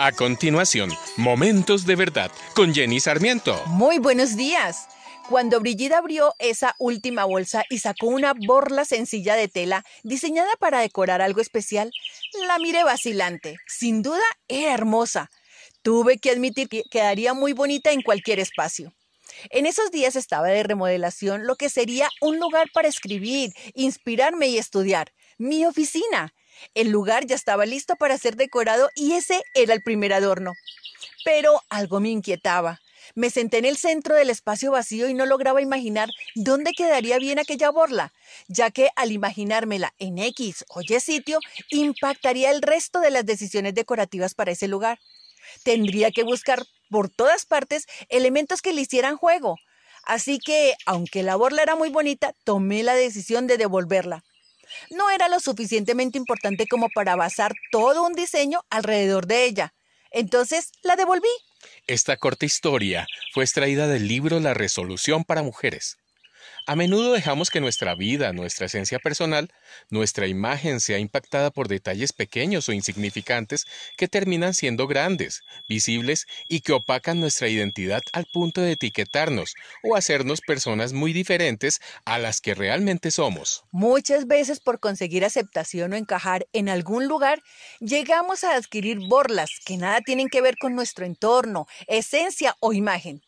A continuación, Momentos de Verdad con Jenny Sarmiento. Muy buenos días. Cuando Brigida abrió esa última bolsa y sacó una borla sencilla de tela diseñada para decorar algo especial, la miré vacilante. Sin duda era hermosa. Tuve que admitir que quedaría muy bonita en cualquier espacio. En esos días estaba de remodelación lo que sería un lugar para escribir, inspirarme y estudiar, mi oficina. El lugar ya estaba listo para ser decorado y ese era el primer adorno. Pero algo me inquietaba. Me senté en el centro del espacio vacío y no lograba imaginar dónde quedaría bien aquella borla, ya que al imaginármela en X o Y sitio, impactaría el resto de las decisiones decorativas para ese lugar. Tendría que buscar por todas partes elementos que le hicieran juego. Así que, aunque la borla era muy bonita, tomé la decisión de devolverla no era lo suficientemente importante como para basar todo un diseño alrededor de ella. Entonces la devolví. Esta corta historia fue extraída del libro La resolución para mujeres. A menudo dejamos que nuestra vida, nuestra esencia personal, nuestra imagen sea impactada por detalles pequeños o insignificantes que terminan siendo grandes, visibles y que opacan nuestra identidad al punto de etiquetarnos o hacernos personas muy diferentes a las que realmente somos. Muchas veces por conseguir aceptación o encajar en algún lugar, llegamos a adquirir borlas que nada tienen que ver con nuestro entorno, esencia o imagen.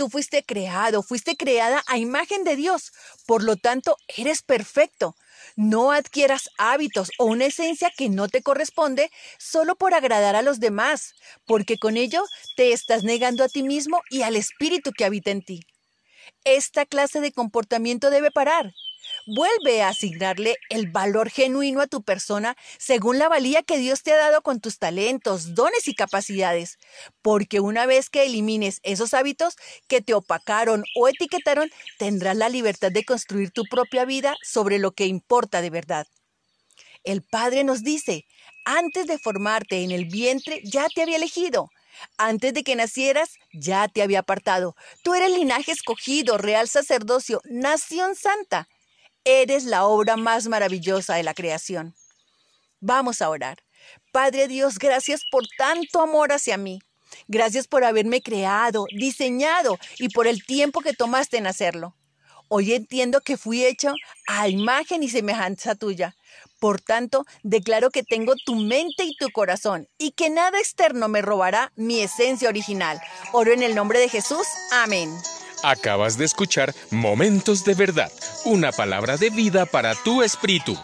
Tú fuiste creado, fuiste creada a imagen de Dios. Por lo tanto, eres perfecto. No adquieras hábitos o una esencia que no te corresponde solo por agradar a los demás, porque con ello te estás negando a ti mismo y al espíritu que habita en ti. Esta clase de comportamiento debe parar. Vuelve a asignarle el valor genuino a tu persona según la valía que Dios te ha dado con tus talentos, dones y capacidades. Porque una vez que elimines esos hábitos que te opacaron o etiquetaron, tendrás la libertad de construir tu propia vida sobre lo que importa de verdad. El Padre nos dice, antes de formarte en el vientre ya te había elegido. Antes de que nacieras, ya te había apartado. Tú eres linaje escogido, real sacerdocio, nación santa. Eres la obra más maravillosa de la creación. Vamos a orar. Padre Dios, gracias por tanto amor hacia mí. Gracias por haberme creado, diseñado y por el tiempo que tomaste en hacerlo. Hoy entiendo que fui hecho a imagen y semejanza tuya. Por tanto, declaro que tengo tu mente y tu corazón y que nada externo me robará mi esencia original. Oro en el nombre de Jesús. Amén. Acabas de escuchar Momentos de Verdad, una palabra de vida para tu espíritu.